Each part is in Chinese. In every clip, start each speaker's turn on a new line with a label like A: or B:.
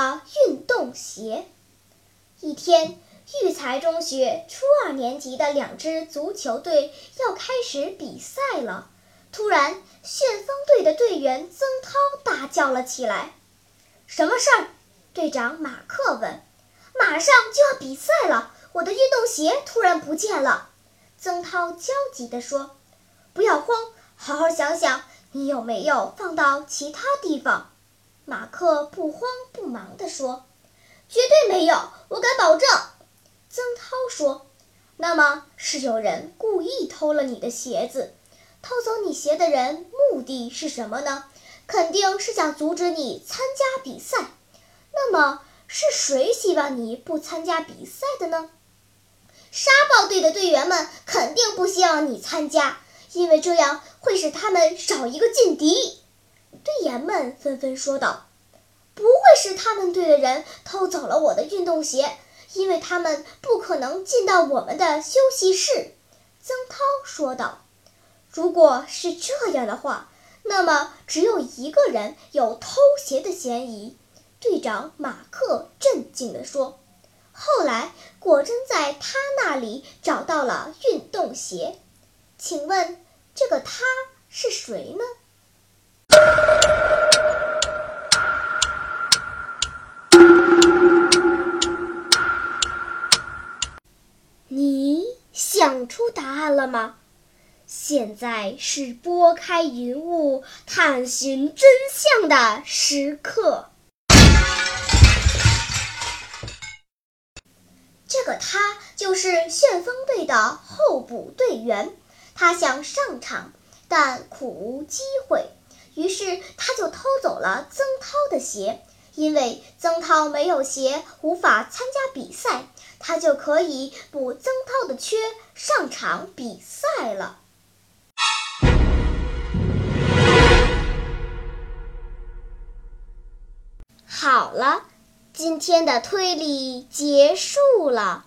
A: 了运动鞋？一天，育才中学初二年级的两支足球队要开始比赛了。突然，旋风队的队员曾涛大叫了起来：“什么事儿？”队长马克问。“马上就要比赛了，我的运动鞋突然不见了。”曾涛焦急地说。“不要慌，好好想想，你有没有放到其他地方？”马克不慌不忙地说：“绝对没有，我敢保证。”曾涛说：“那么是有人故意偷了你的鞋子？偷走你鞋的人目的是什么呢？肯定是想阻止你参加比赛。那么是谁希望你不参加比赛的呢？沙暴队的队员们肯定不希望你参加，因为这样会使他们少一个劲敌。”队员们纷纷说道：“不会是他们队的人偷走了我的运动鞋，因为他们不可能进到我们的休息室。”曾涛说道。“如果是这样的话，那么只有一个人有偷鞋的嫌疑。”队长马克镇静地说。“后来果真在他那里找到了运动鞋，请问这个他是谁呢？”你想出答案了吗？现在是拨开云雾探寻真相的时刻。这个他就是旋风队的候补队员，他想上场，但苦无机会。于是他就偷走了曾涛的鞋，因为曾涛没有鞋，无法参加比赛，他就可以补曾涛的缺，上场比赛了。好了，今天的推理结束了，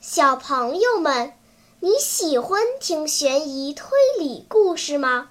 A: 小朋友们，你喜欢听悬疑推理故事吗？